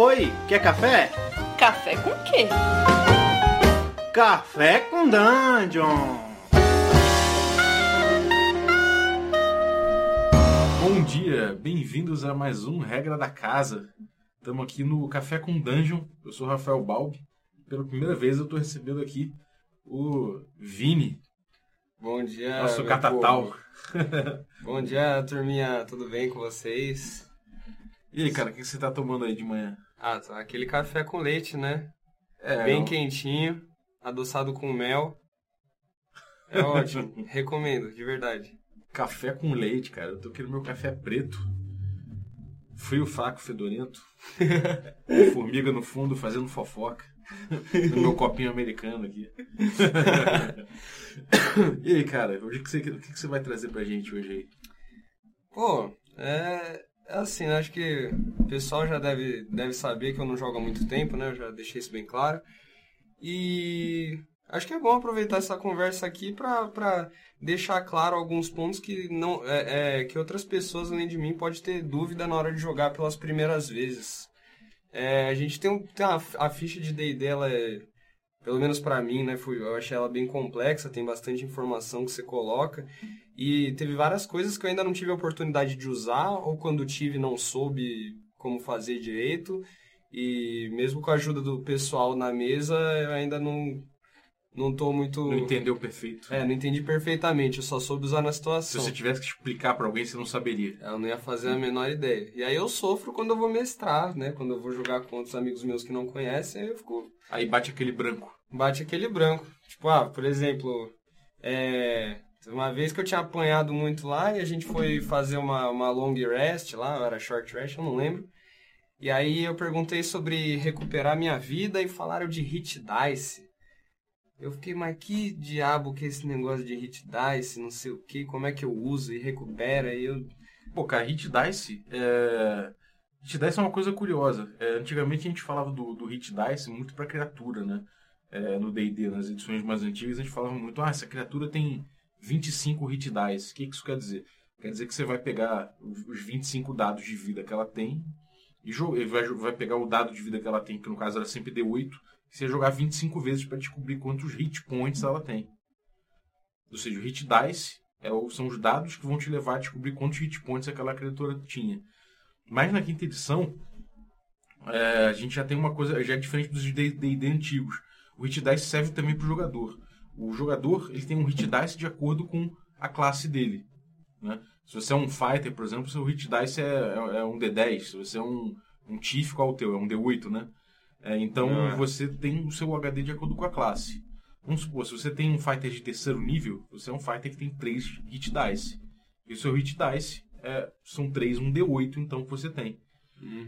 Oi, quer café? Café com quê? Café com Dungeon! Bom dia, bem-vindos a mais um Regra da Casa. Estamos aqui no Café com Dungeon. Eu sou o Rafael Balbi. Pela primeira vez eu estou recebendo aqui o Vini, Bom dia. nosso catatal. Bom dia, turminha. Tudo bem com vocês? E aí, cara, o que você tá tomando aí de manhã? Ah, tá. Aquele café com leite, né? É, Bem um- quentinho, adoçado com mel. É ótimo. Recomendo, de verdade. Café com leite, cara. Eu tô querendo meu café preto. Frio, fraco, fedorento. Formiga no fundo fazendo fofoca. No meu copinho americano aqui. e aí, cara, hoje que você, o que que você vai trazer pra gente hoje aí? Pô, é assim, né? acho que o pessoal já deve, deve saber que eu não jogo há muito tempo, né? Eu já deixei isso bem claro. E acho que é bom aproveitar essa conversa aqui pra deixar claro alguns pontos que não é, é, que outras pessoas além de mim pode ter dúvida na hora de jogar pelas primeiras vezes. É, a gente tem, um, tem a ficha de D&D, ela é, pelo menos pra mim, né? Fui, eu achei ela bem complexa, tem bastante informação que você coloca. E teve várias coisas que eu ainda não tive a oportunidade de usar, ou quando tive não soube como fazer direito. E mesmo com a ajuda do pessoal na mesa, eu ainda não, não tô muito... Não entendeu perfeito. É, não entendi perfeitamente, eu só soube usar na Se situação. você tivesse que explicar pra alguém, você não saberia. Eu não ia fazer a menor ideia. E aí eu sofro quando eu vou mestrar, né? Quando eu vou jogar com outros amigos meus que não conhecem, aí eu fico Aí bate aquele branco. Bate aquele branco. Tipo, ah, por exemplo, é, uma vez que eu tinha apanhado muito lá e a gente foi fazer uma, uma long rest lá, era short rest, eu não lembro. E aí eu perguntei sobre recuperar minha vida e falaram de hit dice. Eu fiquei, mas que diabo que é esse negócio de hit dice, não sei o que, como é que eu uso e recupera? E eu. Pô, cara, Hit Dice é... Hit Dice é uma coisa curiosa. É, antigamente a gente falava do, do Hit Dice muito pra criatura, né? É, no D&D, nas edições mais antigas, a gente falava muito, ah, essa criatura tem 25 Hit Dice. O que que isso quer dizer? Quer dizer que você vai pegar os os 25 dados de vida que ela tem e vai, vai pegar o dado de vida que ela tem, que no caso era sempre D8, e você jogar 25 vezes pra descobrir quantos Hit Points ela tem. Ou seja, o Hit Dice é são os dados que vão te levar a descobrir quantos hit points aquela criatura tinha. Mas na quinta edição, é, a gente já tem uma coisa, já é diferente dos D&D antigos. O hit dice serve também para o jogador. O jogador ele tem um hit dice de acordo com a classe dele. Né? Se você é um fighter, por exemplo, seu hit dice é, é- é um D10. Se você é um, um chief, qual é o teu? É um D8, né? É, então Ah. você tem o seu HD de acordo com a classe. Vamos supor, se você tem um fighter de terceiro nível, você é um fighter que tem 3 hit dice. E o seu hit dice é, são 3, um D8, então, que você tem.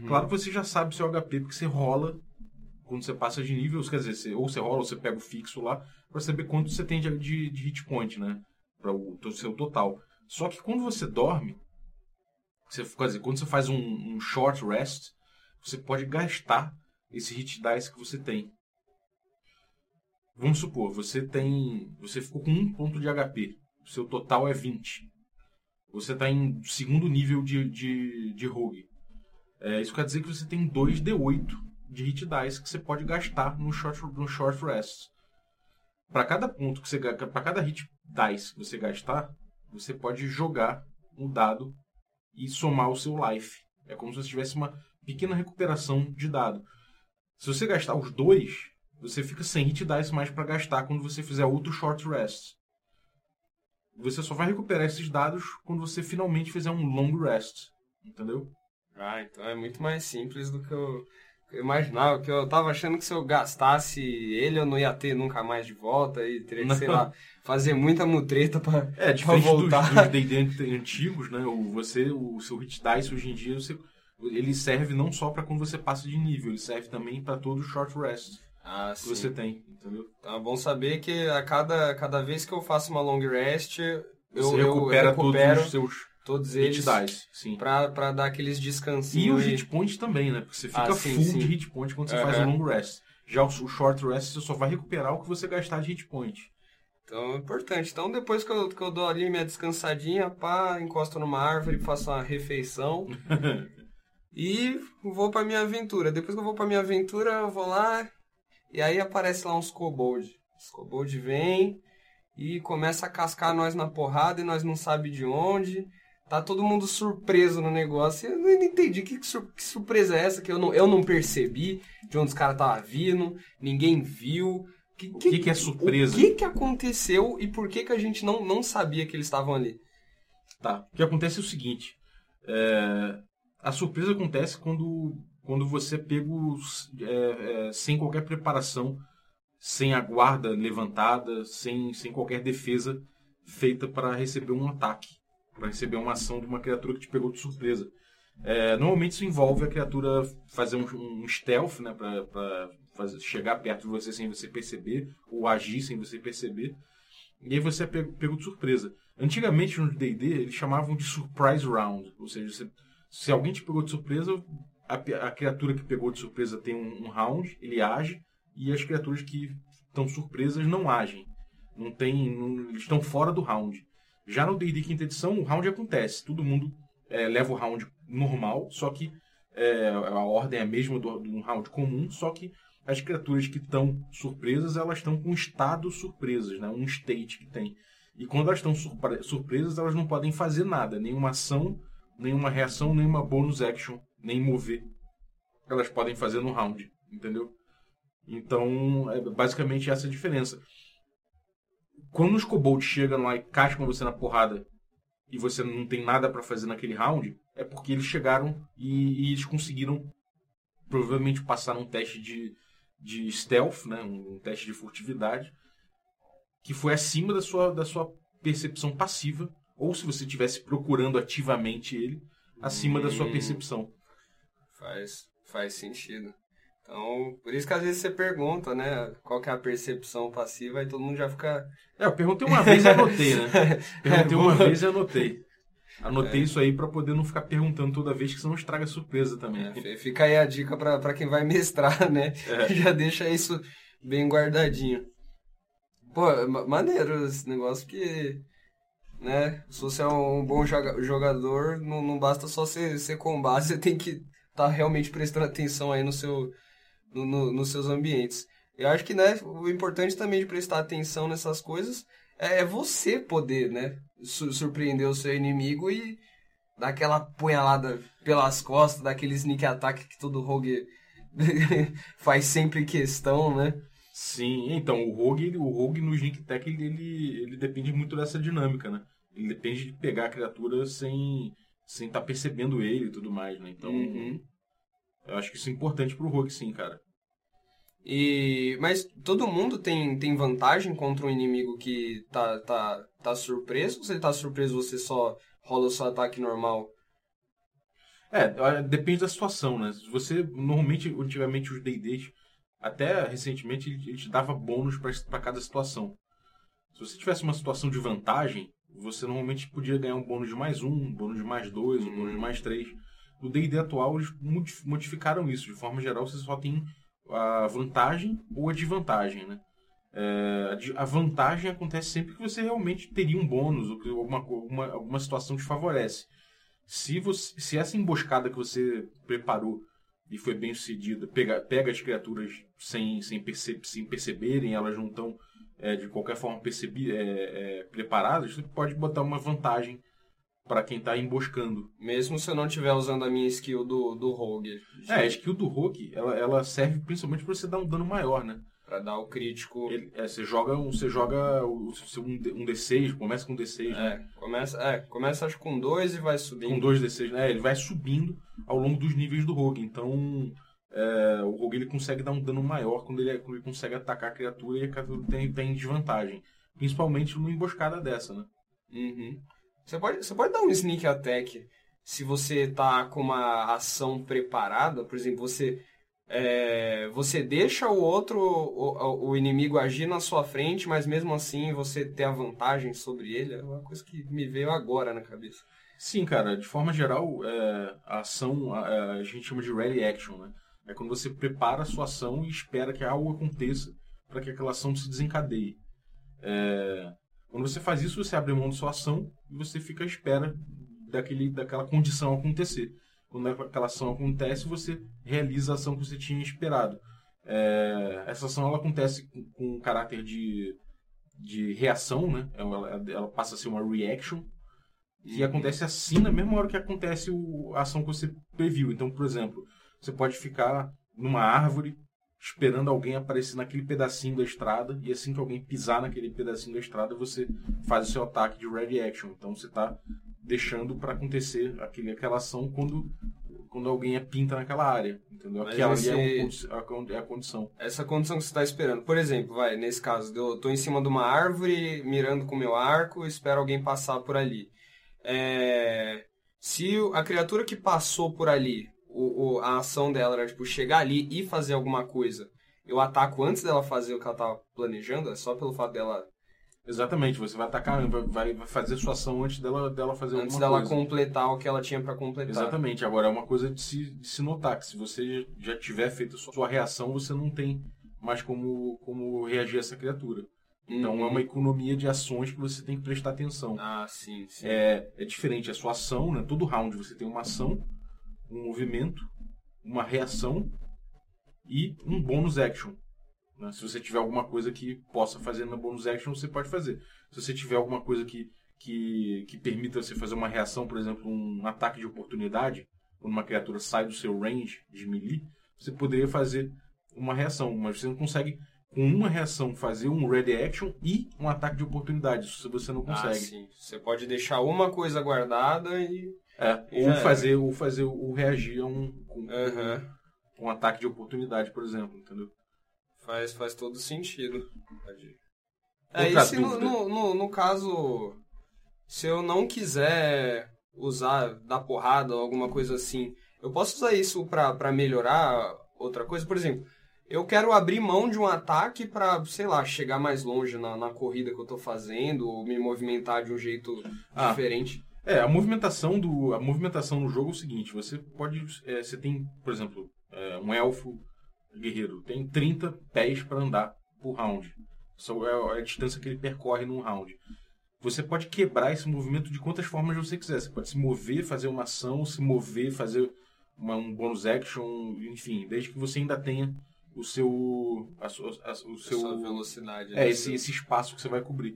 Claro que você já sabe o seu HP, porque você rola quando você passa de nível, quer dizer, você- ou você rola ou você pega o fixo lá, pra saber quanto você tem de, de, de hit point, né? Para o seu total. Só que quando você dorme, você, quer dizer, quando você faz um, um short rest, você pode gastar esse hit dice que você tem. Vamos supor, você tem. Você ficou com um ponto de HP. O seu total é 20. Você está em segundo nível de, de, de rogue. É, isso quer dizer que você tem 2d8 de hit dice que você pode gastar no short, no short rest. Para cada ponto que você para cada hit dice que você gastar, você pode jogar um dado e somar o seu life. É como se você tivesse uma pequena recuperação de dado. Se você gastar os dois, você fica sem hit dice mais para gastar quando você fizer outro short rest. Você só vai recuperar esses dados quando você finalmente fizer um long rest. Entendeu? Ah, então é muito mais simples do que eu, eu imaginava. Que eu tava achando que se eu gastasse ele, eu não ia ter nunca mais de volta e teria que, sei lá, fazer muita mutreta pra, É, pra diferente dos, voltar. dos D&D antigos, né? O, você, o seu hit dice hoje em dia, você, ele serve não só para quando você passa de nível, ele serve também para todo o short rest Ah, que sim. você tem, entendeu? Então é bom saber que a cada, cada vez que eu faço uma long rest, eu, Você eu recupera, recupero todos os seus todos hit eles dice, sim. pra, pra dar aqueles E descansinhos. os hit points também, né? Porque você fica Ah, sim, full sim. de hit point quando você Aham. faz o long rest. Já o, o short rest, você só vai recuperar o que você gastar de hit point. Então é importante. Então depois que eu, que eu dou ali minha descansadinha, pá, encosto numa árvore, faço uma refeição. E vou pra minha aventura. Depois que eu vou pra minha aventura, eu vou lá. E aí aparece lá uns kobold. Os kobold vem e começa a cascar nós na porrada e nós não sabe de onde. Tá todo mundo surpreso no negócio. Eu não entendi que, sur que surpresa é essa que eu não, eu não percebi de onde os caras estavam vindo, ninguém viu. Que, que, o que, que, é surpresa? O que, que aconteceu e por que, que a gente não, não sabia que eles estavam ali? Tá. O que acontece é o seguinte: é, a surpresa acontece quando, quando você é pego é, é, sem qualquer preparação, sem a guarda levantada, sem, sem qualquer defesa feita para receber um ataque, para receber uma ação de uma criatura que te pegou de surpresa. É, normalmente isso envolve a criatura fazer um, um stealth, né, para chegar perto de você sem você perceber, ou agir sem você perceber, e aí você é pego, pego de surpresa. Antigamente no D&D eles chamavam de surprise round, ou seja, você se alguém te pegou de surpresa, a, a criatura que pegou de surpresa tem um, um, round, ele age, e as criaturas que estão surpresas não agem. Não tem. Não, eles estão fora do round. Já no D&D quinta edição, o round acontece. Todo mundo é, leva o round normal, só que é, a ordem é a mesma do, do round comum, só que as criaturas que estão surpresas, elas estão com estado surpresas, né? um state que tem. E quando elas estão surpresas, elas não podem fazer nada, nenhuma ação nenhuma reação, nenhuma bonus action, nem mover. Elas podem fazer no round, entendeu? Então, é basicamente essa a diferença. Quando os kobolds chegam lá e cascam você na porrada e você não tem nada para fazer naquele round, é porque eles chegaram e, e, eles conseguiram provavelmente passar um teste de, de stealth, né, um, um teste de furtividade, que foi acima da sua, da sua percepção passiva ou se você estivesse procurando ativamente ele, acima hum, da sua hum. percepção. Faz, faz sentido. Então, por isso que às vezes você pergunta, né, qual que é a percepção passiva, e todo mundo já fica... É, eu perguntei uma vez e anotei, né? Perguntei é, uma vez e anotei. Anotei é. isso aí para poder não ficar perguntando toda vez, que senão estraga surpresa também. É, fica aí a dica para quem vai mestrar, né? É. Já deixa isso bem guardadinho. Pô, maneiro esse negócio que né? Se você é um bom jogador, não, não basta só ser, ser combate, você tem que estar tá realmente prestando atenção aí no seu, no, no, nos seus ambientes. Eu acho que né, o importante também de prestar atenção nessas coisas é, é você poder né, surpreender o seu inimigo e dar aquela punhalada pelas costas, daquele sneak attack que todo rogue faz sempre questão, né? Sim, então o rogue, o rogue no sneak attack ele, ele, ele depende muito dessa dinâmica, né? ele depende de pegar a criatura sem sem estar tá percebendo ele e tudo mais, né? Então, uhum. Eu acho que isso é importante pro rogue, sim, cara. E mas todo mundo tem, tem vantagem contra um inimigo que tá tá tá surpreso? Ou se ele tá surpreso, você só rola o seu ataque normal? É, depende da situação, né? Você normalmente, antigamente os D&Ds, até recentemente, ele te dava bônus para cada situação. Se você tivesse uma situação de vantagem, você normalmente podia ganhar um bônus de mais um, um bônus de mais dois, um bônus de mais três. No D&D atual, eles modificaram isso. De forma geral, você só tem a vantagem ou a desvantagem, né? É, a vantagem acontece sempre que você realmente teria um bônus ou que alguma, alguma, alguma situação te favorece. Se, você, se essa emboscada que você preparou e foi bem sucedida, pega, pega as criaturas sem, sem, perce, sem perceberem, elas não estão é, de qualquer forma percebi, é, é, preparadas, você pode botar uma vantagem para quem está emboscando. Mesmo se eu não estiver usando a minha skill do, do Rogue. É, a skill do Rogue, ela, ela serve principalmente para você dar um dano maior, né? Pra dar o crítico. Ele, é, você joga, você joga um, um D6, começa com D6. Né? É, começa, é, começa acho com dois e vai subindo. Com dois D6, né? Ele vai subindo ao longo dos níveis do Rogue. Então, é, o rogue ele consegue dar um dano maior quando ele, quando ele consegue atacar a criatura e a criatura tem, tem desvantagem. Principalmente numa emboscada dessa, né? Uhum. Você, pode, você pode dar um sneak attack se você tá com uma ação preparada, por exemplo, você é, você deixa o outro, o, o, inimigo agir na sua frente, mas mesmo assim você ter a vantagem sobre ele, é uma coisa que me veio agora na cabeça. Sim, cara, de forma geral, é, a ação a, a, gente chama de ready action, né? É quando você prepara a sua ação e espera que algo aconteça para que aquela ação se desencadeie. É... Quando você faz isso, você abre mão da sua ação e você fica à espera daquele, daquela condição acontecer. quando aquela ação acontece, você realiza a ação que você tinha esperado. É, essa ação ela acontece com, com um caráter de, de reação, né? Ela, ela passa a ser uma reaction. E acontece assim na mesma hora que acontece o, a ação que você previu. Então, por exemplo, você pode ficar numa árvore esperando alguém aparecer naquele pedacinho da estrada e assim que alguém pisar naquele pedacinho da estrada você faz o seu ataque de ready action. Então você está deixando para acontecer aquele, aquela ação quando quando alguém pinta naquela área, entendeu? Mas Aquela ali é, o- é a condição. Essa condição que você está esperando. Por exemplo, vai, nesse caso, eu tô em cima de uma árvore, mirando com meu arco, espero alguém passar por ali. É, se a criatura que passou por ali, o, o- a ação dela era tipo chegar ali e fazer alguma coisa, eu ataco antes dela fazer o que ela tava planejando, é só pelo fato dela Exatamente, você vai atacar, vai, vai fazer sua ação antes dela, dela fazer antes alguma dela coisa. completar o que ela tinha pra completar. Exatamente. Agora, é uma coisa de se, de se notar, que se você já tiver feito a sua, sua reação, você não tem mais como, como reagir a essa criatura. Então, Uhum. é uma economia de ações que você tem que prestar atenção. Ah, sim, sim. É, é diferente a sua ação, né? Todo round você tem uma ação, um movimento, uma reação e um bônus action. né? Se você tiver alguma coisa que possa fazer na bônus action, você pode fazer. Se você tiver alguma coisa que, que, que permita você fazer uma reação, por exemplo, um ataque de oportunidade, quando uma criatura sai do seu range de melee, você poderia fazer uma reação, mas você não consegue com uma reação fazer um ready action e um ataque de oportunidade. Isso você não Ah, consegue. sim. Você pode deixar uma coisa guardada e. É, ou fazer, ou fazer o reagir a um, com- Aham. um ataque de oportunidade, por exemplo, entendeu? Faz, faz todo sentido. É, e se no, no, no, no caso, se eu não quiser usar, dar porrada ou alguma coisa assim, eu posso usar isso pra, pra melhorar outra coisa? Por exemplo, eu quero abrir mão de um ataque pra, sei lá, chegar mais longe na, na corrida que eu tô fazendo ou me movimentar de um jeito Ah. diferente. É, a movimentação do a movimentação no jogo é o seguinte, você pode é, você tem, por exemplo, é, um elfo guerreiro, tem 30 pés para andar por round. Essa é a distância que ele percorre num round. Você pode quebrar esse movimento de quantas formas você quiser. Você pode se mover, fazer uma ação, se mover, fazer uma- um bonus action, enfim, desde que você ainda tenha o seu a sua- a- o seu Essa velocidade. é, né? esse, esse espaço que você vai cobrir.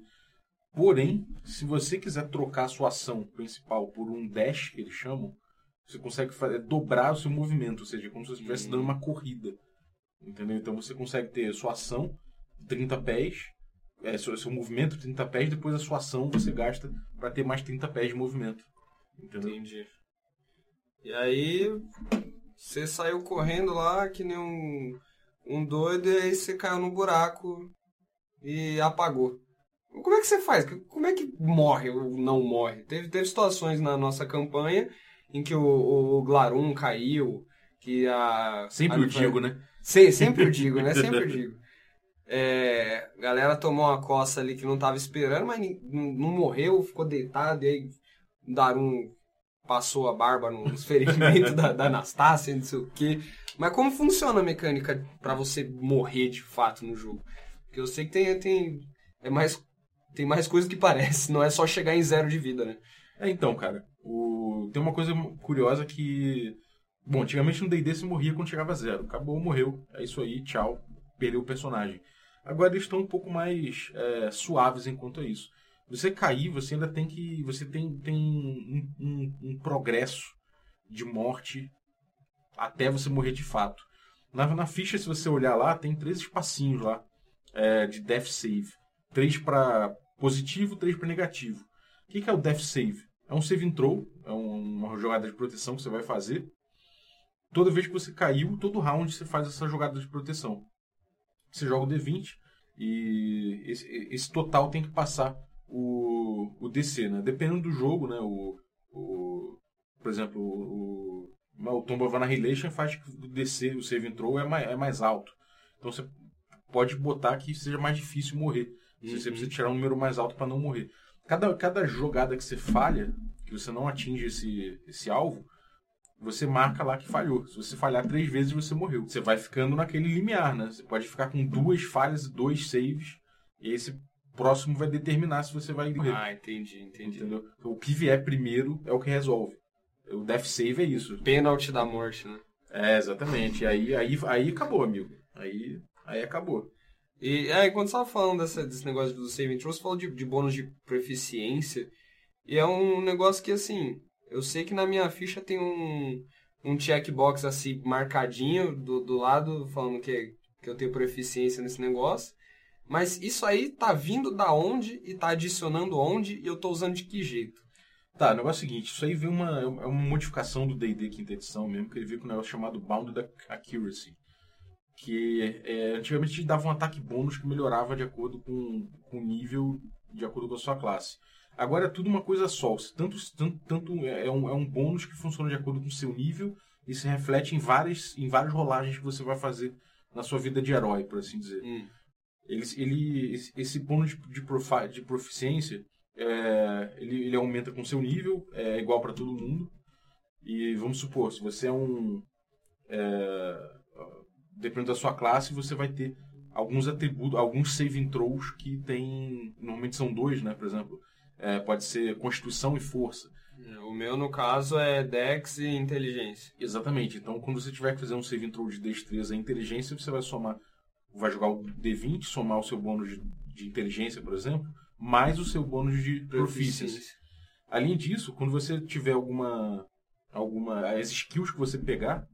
Porém, se você quiser trocar a sua ação principal por um dash, que eles chamam, você consegue fazer, dobrar o seu movimento, ou seja, como se você estivesse Uhum. dando uma corrida. Entendeu? Então você consegue ter a sua ação 30 pés, é, seu, seu movimento 30 pés, depois a sua ação você gasta para ter mais 30 pés de movimento. Entendeu? Entendi. E aí, você saiu correndo lá que nem um, um doido e aí você caiu no buraco e apagou. Como é que você faz? Como é que morre ou não morre? Teve, teve situações na nossa campanha em que o, o Glarum caiu, que a... Sempre a- eu digo, né? Sempre eu digo, né? Sempre eu digo. É, a galera tomou uma coça ali que não tava esperando, mas não, morreu, ficou deitado, e aí Darum passou a barba nos ferimentos da, da Anastácia, não sei o quê. Mas como funciona a mecânica pra você morrer de fato no jogo? Porque eu sei que tem, tem, é mais, tem mais coisa que parece, não é só chegar em zero de vida, né? É, então, cara, o... tem uma coisa curiosa que. Bom, antigamente no DD se morria quando chegava a zero. Acabou, morreu. É isso aí, tchau. Perdeu o personagem. Agora eles estão um pouco mais é, suaves enquanto a isso. Você cair, você ainda tem que. Você tem, tem um, um- um progresso de morte até você morrer de fato. Na, na ficha, se você olhar lá, tem três espacinhos lá é, de death save. Três para positivo, três para negativo. O que, é o Death Save? É um save throw, é um- uma jogada de proteção que você vai fazer. Toda vez que você caiu, todo round você faz essa jogada de proteção. Você joga o D20 e esse, esse total tem que passar o, o DC, né? Dependendo do jogo, né? O, o, por exemplo, o, o, Tomb of Annihilation faz que o DC, o save throw, é mais, é mais alto. Então você pode botar que seja mais difícil morrer. Você Uhum. precisa tirar um número mais alto para não morrer. Cada, cada jogada que você falha, que você não atinge esse, esse alvo, você marca lá que falhou. Se você falhar três vezes, você morreu. Você vai ficando naquele limiar, né? Você pode ficar com duas falhas e dois saves. E esse próximo vai determinar se você vai morrer. Ah, entendi, entendi. Entendeu? O que vier primeiro é o que resolve. O death save é isso. Pênalti da morte, né? É, exatamente. E aí, aí, aí acabou, amigo. Aí, aí acabou. E é, quando você tava falando dessa, desse negócio do saving throw, você falou de, de bônus de proficiência. E é um negócio que, assim, eu sei que na minha ficha tem um, um checkbox assim, marcadinho do, do lado, falando que, que eu tenho proficiência nesse negócio. Mas isso aí tá vindo da onde e tá adicionando onde e eu tô usando de que jeito? Tá, o negócio é o seguinte, isso aí veio uma, é uma modificação do D&D quinta edição mesmo, que ele veio com um negócio chamado Bounded Accuracy. Que é, antigamente dava um ataque bônus que melhorava de acordo com, com o nível, de acordo com a sua classe. Agora é tudo uma coisa só. Tanto, tanto, tanto é, um, é um bônus que funciona de acordo com o seu nível e se reflete em várias, em várias rolagens que você vai fazer na sua vida de herói, por assim dizer. Hum. Ele, ele, esse bônus de, de, profi, de proficiência, é, ele, ele aumenta com seu nível, é igual para todo mundo. E vamos supor, se você é um... É, dependendo da sua classe, você vai ter alguns atributos, alguns saving throws que tem... Normalmente são dois, né? Por exemplo, é, pode ser Constituição e Força. O meu, no caso, é Dex e Inteligência. Exatamente. Então, quando você tiver que fazer um saving throw de destreza e inteligência, você vai somar, vai jogar o D20, somar o seu bônus de, de inteligência, por exemplo, mais o seu bônus de proficiency. Além disso, quando você tiver alguma, alguma, as skills que você pegar,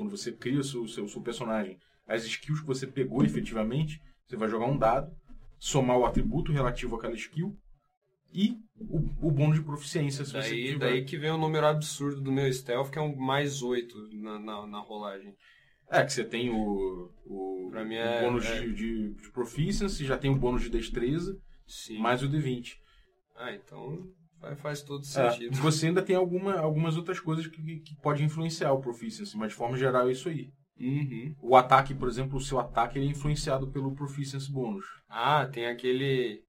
quando você cria o seu, seu, seu personagem, as skills que você pegou efetivamente, você vai jogar um dado, somar o atributo relativo àquela skill e o, o bônus de proficiência. Se daí, você tiver. daí que vem o número absurdo do meu stealth, que é um mais 8 na, na, na rolagem. É, que você tem o, o, é- bônus é. De, de, de proficiency, já tem o bônus de destreza, Sim. mais o D20. Ah, então faz, faz todo É, sentido. você ainda tem alguma, algumas outras coisas que, que, que podem influenciar o proficiency, mas de forma geral é isso aí. Uhum. O ataque, por exemplo, o seu ataque ele é influenciado pelo proficiency bônus. Ah, tem aquele.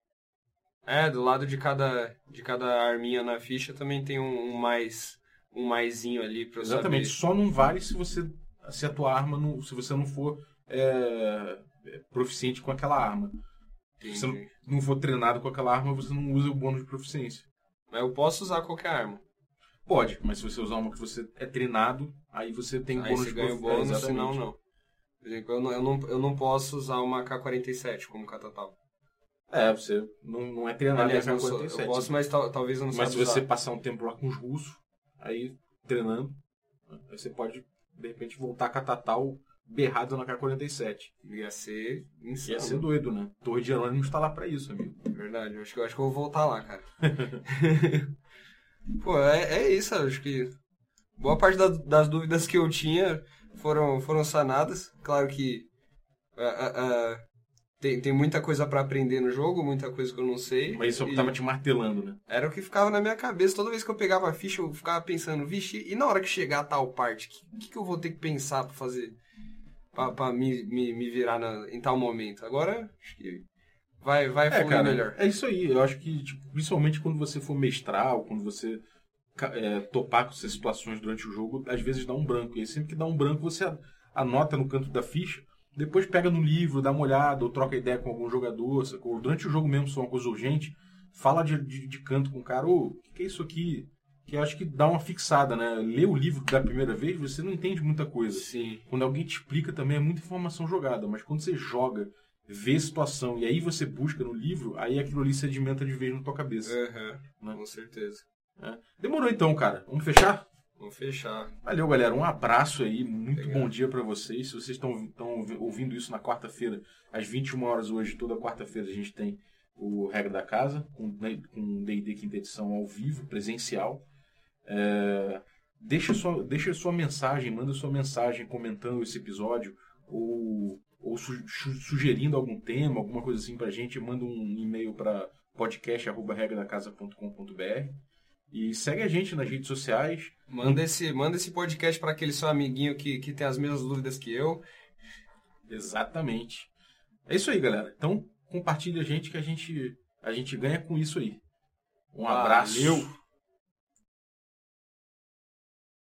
É, do lado de cada, de cada arminha na ficha também tem um, um mais. Um maisinho ali Exatamente. saber. Só não vale se você se a tua arma não, se você não for é, é, proficiente com aquela arma. Se você não, Entendi. não for treinado com aquela arma, você não usa o bônus de proficiência. Mas eu posso usar qualquer arma. Pode, mas se você usar uma que você é treinado, aí você tem Aí bônus você de ganha o é, bônus, senão não. Por exemplo, eu não, eu, não, eu não posso usar uma K-47 como catatal. É, você não, não é treinado Aliás, em eu, sou- AK-47. eu posso, mas tal- talvez eu não Mas se você usar. passar um tempo lá com os russos, aí treinando, aí você pode, de repente, voltar a Tatal berrado na K-47. Ia ser insano. Ia ser doido, né? Torre de Jerônimo está lá pra isso, amigo. Verdade, eu acho que, eu acho que eu vou voltar lá, cara. Pô, é, é isso, acho que boa parte da- das dúvidas que eu tinha foram, foram sanadas. Claro que tem, tem muita coisa pra aprender no jogo, muita coisa que eu não sei. Mas isso E tava te martelando, né? Era o que ficava na minha cabeça. Toda vez que eu pegava a ficha, eu ficava pensando, vixe, e na hora que chegar a tal parte, o que, que, que eu vou ter que pensar pra fazer? Pra me, me, me virar na- em tal momento. Agora, acho que vai, vai É, cara, melhor. é isso aí. Eu acho que, tipo, principalmente quando você for mestrar ou quando você é, topar com essas situações durante o jogo, às vezes dá um branco. E aí, sempre que dá um branco, você anota no canto da ficha, depois pega no livro, dá uma olhada, ou troca ideia com algum jogador, sacou? Durante o jogo mesmo, se for uma coisa urgente, fala de, de, de canto com o cara, ô, o que, que é isso aqui? Que eu acho que dá uma fixada, né? Ler o livro da primeira vez, você não entende muita coisa. Sim. Quando alguém te explica também é muita informação jogada, mas quando você joga, vê a situação e aí você busca no livro, aí aquilo ali sedimenta de vez na tua cabeça. Aham, Né? com certeza. né? Demorou então, cara. Vamos fechar? Vamos fechar. Valeu, galera. Um abraço aí. Muito Obrigado. bom dia pra vocês. Se vocês estão estão ouvindo isso na quarta-feira, às 21 horas hoje, toda quarta-feira a gente tem o Regra da Casa, com né, com D&D quinta edição ao vivo, presencial. É, deixa, sua, deixa sua mensagem, manda sua mensagem comentando esse episódio ou, ou su- su- sugerindo algum tema, alguma coisa assim pra gente, manda um e-mail para podcast@regradacasa.com.br e segue a gente nas redes sociais. Manda esse, manda esse podcast para aquele seu amiguinho que, que tem as mesmas dúvidas que eu. Exatamente. É isso aí, galera. Então, compartilha a gente que a gente, a gente ganha com isso aí. Um abraço. Valeu.